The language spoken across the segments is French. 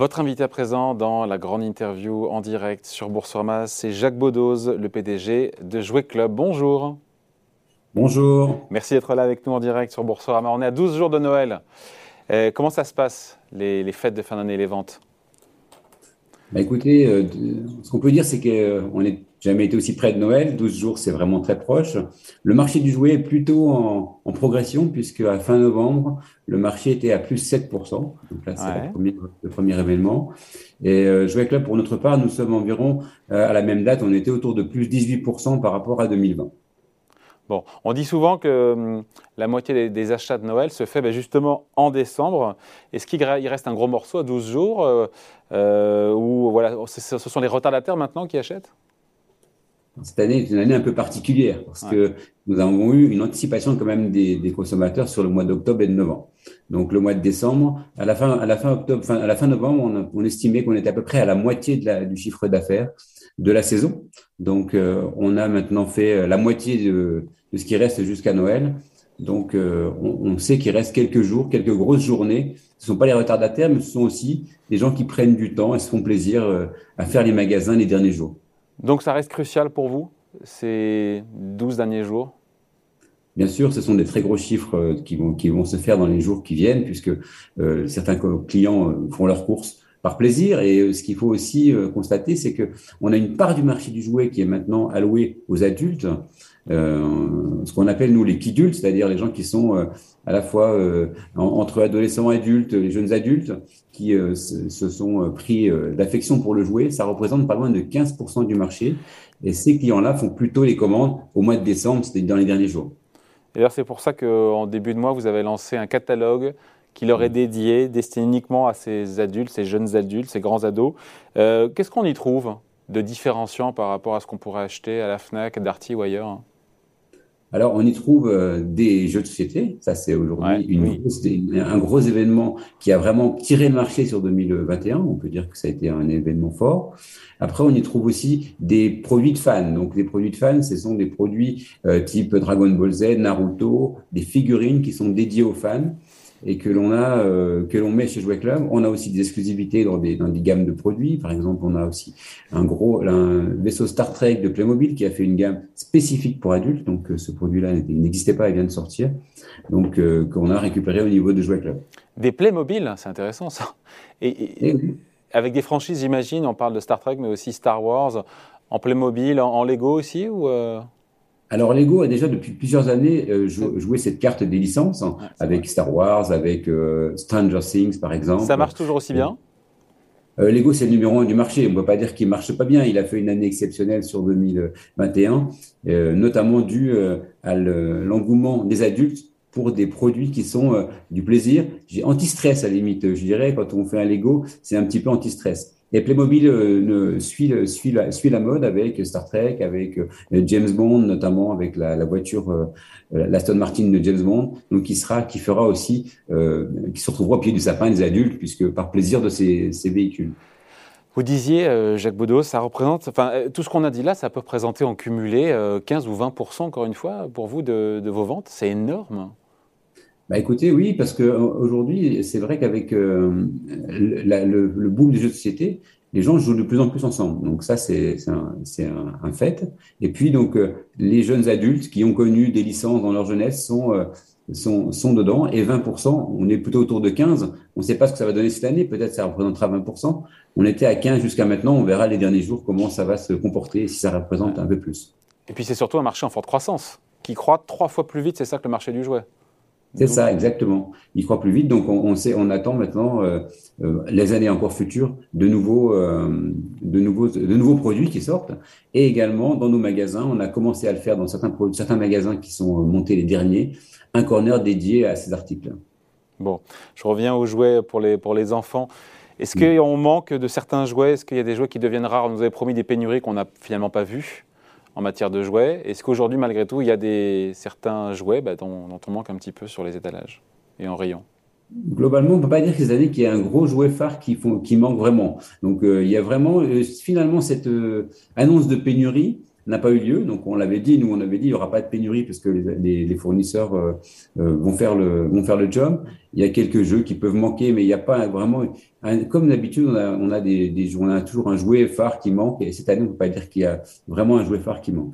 Votre invité à présent dans la grande interview en direct sur Boursorama, c'est Jacques Baudoz, le PDG de Jouet Club. Bonjour. Bonjour. Merci d'être là avec nous en direct sur Boursorama. On est à 12 jours de Noël. Euh, comment ça se passe, les, les fêtes de fin d'année, les ventes? Bah écoutez, euh, ce qu'on peut dire, c'est qu'on n'est jamais été aussi près de Noël. 12 jours, c'est vraiment très proche. Le marché du jouet est plutôt en, en progression, puisque à fin novembre, le marché était à plus 7%. Donc là, c'est le, premier, le, premier, événement. Et euh, Jouet Club, pour notre part, nous sommes environ, euh, à la même date, on était autour de plus 18% par rapport à 2020. Bon, on dit souvent que hum, la moitié des, achats de Noël se fait ben, justement en décembre. Est-ce qu'il reste un gros morceau à 12 jours euh, euh, voilà, ce sont les retardataires maintenant qui achètent? Cette année est une année un peu particulière parce que nous avons eu une anticipation quand même des, consommateurs sur le mois d'octobre et de novembre. Donc le mois de décembre, à la fin, octobre, à la fin novembre, on, estimait qu'on était à peu près à la moitié du chiffre d'affaires de la saison. Donc euh, on a maintenant fait la moitié de, de ce qui reste jusqu'à Noël. Donc, euh, on, sait qu'il reste quelques jours, quelques grosses journées. Ce ne sont pas les retardataires, mais ce sont aussi des gens qui prennent du temps et se font plaisir euh, à faire les magasins les derniers jours. Donc, ça reste crucial pour vous, ces 12 derniers jours? Bien sûr, ce sont des très gros chiffres euh, qui vont, qui vont se faire dans les jours qui viennent, puisque certains clients font leurs courses par plaisir. Et ce qu'il faut aussi constater, c'est que on a une part du marché du jouet qui est maintenant allouée aux adultes. Euh, ce qu'on appelle nous les kidultes, c'est-à-dire les gens qui sont euh, à la fois euh, entre adolescents et adultes, les jeunes adultes, qui se, sont pris d'affection pour le jouet, ça représente pas loin de 15% du marché. Et ces clients-là font plutôt les commandes au mois de décembre, c'est-à-dire dans les derniers jours. Et c'est pour ça qu'en début de mois, vous avez lancé un catalogue qui leur est dédié, destiné uniquement à ces adultes, ces jeunes adultes, ces grands ados. Qu'est-ce qu'on y trouve de différenciant par rapport à ce qu'on pourrait acheter à la FNAC, à Darty ou ailleurs? Alors, on y trouve euh, des jeux de société. Ça, c'est aujourd'hui un gros événement qui a vraiment tiré le marché sur 2021. On peut dire que ça a été un événement fort. Après, on y trouve aussi des produits de fans. Donc, les produits de fans, ce sont des produits euh, type Dragon Ball Z, Naruto, des figurines qui sont dédiées aux fans et que l'on a euh, que l'on met chez Jouet Club. On a aussi des exclusivités dans des dans des gammes de produits. Par exemple, on a aussi un gros un vaisseau Star Trek de Playmobil qui a fait une gamme spécifique pour adultes. Donc euh, ce produit-là n'existait pas, il vient de sortir. Donc euh, qu'on a récupéré au niveau de Jouet Club. Des Playmobil, c'est intéressant ça. Et, avec des franchises, j'imagine. On parle de Star Trek, mais aussi Star Wars. En Playmobil, en, Lego aussi ou alors Lego a déjà depuis plusieurs années euh, joué cette carte des licences hein, avec Star Wars, avec euh, Stranger Things par exemple. Ça marche toujours aussi bien? Euh, Lego, c'est le numéro un du marché. On ne peut pas dire qu'il marche pas bien. Il a fait une année exceptionnelle sur 2021, notamment dû à l'engouement des adultes pour des produits qui sont du plaisir. Anti-stress à la limite, je dirais. Quand on fait un Lego, c'est un petit peu anti-stress. Et Playmobil euh, suit, suit, la, mode avec Star Trek, avec euh, James Bond, notamment avec la, la voiture, euh, l'Aston Martin de James Bond, donc qui sera, qui fera aussi, qui se retrouvera au pied du sapin des adultes, puisque par plaisir de ces, véhicules. Vous disiez, Jacques Baudot, ça représente, enfin, tout ce qu'on a dit là, ça peut représenter en cumulé 15 ou 20 encore une fois, pour vous, de vos ventes. C'est énorme. Bah écoutez, oui, parce qu'aujourd'hui, c'est vrai qu'avec euh, le, boom des jeux de société, les gens jouent de plus en plus ensemble. Donc ça, c'est un, fait. Et puis, donc, euh, les jeunes adultes qui ont connu des licences dans leur jeunesse sont, euh, sont, dedans. Et 20%, on est plutôt autour de 15. On ne sait pas ce que ça va donner cette année. Peut-être ça représentera 20%. On était à 15 jusqu'à maintenant. On verra les derniers jours comment ça va se comporter, si ça représente un peu plus. Et puis, c'est surtout un marché en forte croissance qui croît trois fois plus vite. C'est ça que le marché du jouet. C'est ça, exactement. Il croit plus vite, donc on, sait, on attend maintenant euh, euh, les années encore futures de nouveaux, euh, de nouveaux, de nouveaux produits qui sortent. Et également dans nos magasins, on a commencé à le faire dans certains certains magasins qui sont montés les derniers, un corner dédié à ces articles. Bon, je reviens aux jouets pour les pour les enfants. Est-ce qu'on manque de certains jouets? Est-ce qu'il y a des jouets qui deviennent rares? On nous avait promis des pénuries qu'on n'a finalement pas vues en matière de jouets. Est-ce qu'aujourd'hui, malgré tout, il y a des, certains jouets bah, dont, on manque un petit peu sur les étalages et en rayon Globalement, on ne peut pas dire que ces années qu'il y a un gros jouet phare qui manque vraiment. Donc, euh, il y a vraiment, euh, finalement, cette euh, annonce de pénurie n'a pas eu lieu. Donc, on l'avait dit, nous, on avait dit, il n'y aura pas de pénurie parce que les, fournisseurs euh, euh, vont, faire le, vont faire le job. Il y a quelques jeux qui peuvent manquer, mais il n'y a pas vraiment. comme d'habitude, on a, on, a des, on a toujours un jouet phare qui manque. Et cette année, on ne peut pas dire qu'il y a vraiment un jouet phare qui manque.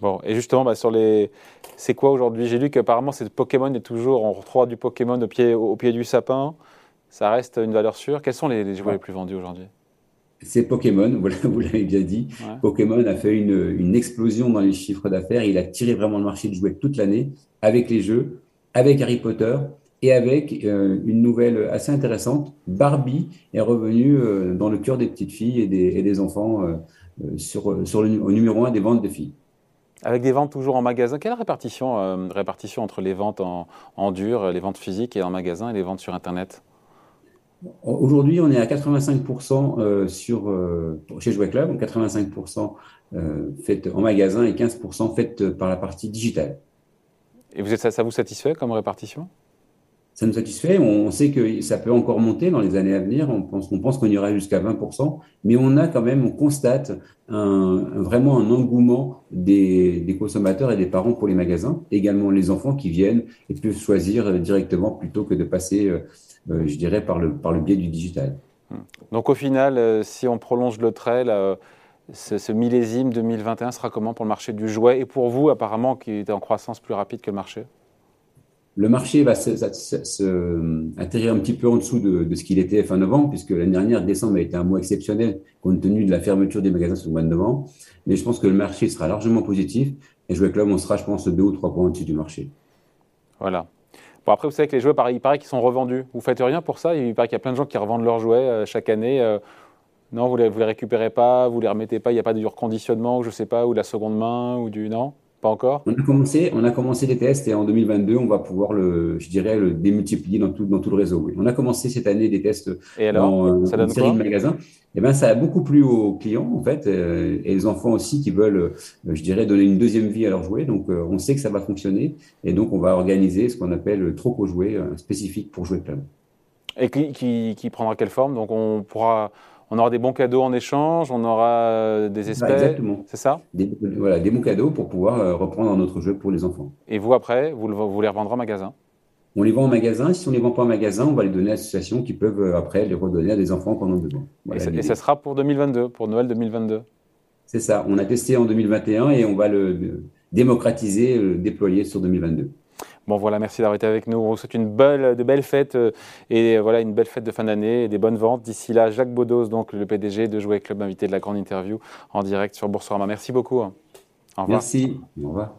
Bon, et justement, bah, sur les. C'est quoi aujourd'hui? J'ai lu qu'apparemment, c'est Pokémon est toujours. On retrouve du Pokémon au pied, au pied du sapin. Ça reste une valeur sûre. Quels sont les, jouets les plus vendus aujourd'hui? C'est Pokémon, vous l'avez bien dit. Pokémon a fait une, explosion dans les chiffres d'affaires. Il a tiré vraiment le marché de jouets toute l'année avec les jeux, avec Harry Potter et avec euh, une nouvelle assez intéressante. Barbie est revenue euh, dans le cœur des petites filles et des, enfants euh, sur, sur le, au numéro un des ventes de filles. Avec des ventes toujours en magasin, quelle répartition, répartition entre les ventes en, en dur, les ventes physiques et en magasin et les ventes sur Internet? Aujourd'hui, on est à 85% euh, sur, euh, chez Jouet Club, 85% euh, fait en magasin et 15% fait par la partie digitale. Et vous êtes, ça, ça vous satisfait comme répartition? Ça nous satisfait. On sait que ça peut encore monter dans les années à venir. On pense, on pense qu'on ira jusqu'à 20%, mais on a quand même, on constate vraiment un engouement des, consommateurs et des parents pour les magasins. Également les enfants qui viennent et peuvent choisir directement plutôt que de passer euh, je dirais, par le, par le biais du digital. Donc au final, euh, si on prolonge le trait, ce, millésime 2021 sera comment pour le marché du jouet et pour vous, apparemment, qui est en croissance plus rapide que le marché? Le marché va se, atterrir un petit peu en dessous de, ce qu'il était fin novembre, puisque l'année dernière, décembre a été un mois exceptionnel compte tenu de la fermeture des magasins sur le mois de novembre. Mais je pense que le marché sera largement positif et Jouet Club, on sera, je pense, deux ou trois points au-dessus du marché. Voilà. Bon, après, vous savez que les jouets, il paraît qu'ils sont revendus. Vous faites rien pour ça? Il paraît qu'il y a plein de gens qui revendent leurs jouets euh, chaque année. Euh. non, vous ne les, les, récupérez pas, vous ne les remettez pas, il n'y a pas de reconditionnement, je ne sais pas, ou de la seconde main, ou du. Non? Pas encore? On a, commencé, on a commencé les tests et en 2022, on va pouvoir, le, je dirais, le démultiplier dans tout, dans tout le réseau. On a commencé cette année des tests et alors, dans ça donne une série de magasins eh ben, ça a beaucoup plu aux clients, en fait, euh, et les enfants aussi qui veulent, euh, je dirais, donner une deuxième vie à leurs jouets. Donc, euh, on sait que ça va fonctionner, et donc on va organiser ce qu'on appelle le troc aux jouets spécifique pour jouer plein. Et qui, qui, prendra quelle forme? Donc, on pourra. On aura des bons cadeaux en échange, on aura des espèces. exactement. C'est ça? Des, Voilà, des bons cadeaux pour pouvoir reprendre notre jeu pour les enfants. Et vous, après, vous, vous les revendrez en magasin? On les vend en magasin. Si on ne les vend pas en magasin, on va les donner à l'association qui peuvent euh, après les redonner à des enfants qu'on en besoin. et, ça, sera pour 2022, pour Noël 2022 C'est ça. On a testé en 2021 et on va le démocratiser, le déployer sur 2022. Bon voilà, merci d'avoir été avec nous. On vous souhaite une belle, de belles fêtes euh, et voilà une belle fête de fin d'année et des bonnes ventes. D'ici là, Jacques Baudos, donc le PDG de Jouet Club, invité de la grande interview en direct sur Boursorama. Merci beaucoup. Au revoir. Merci. Au revoir.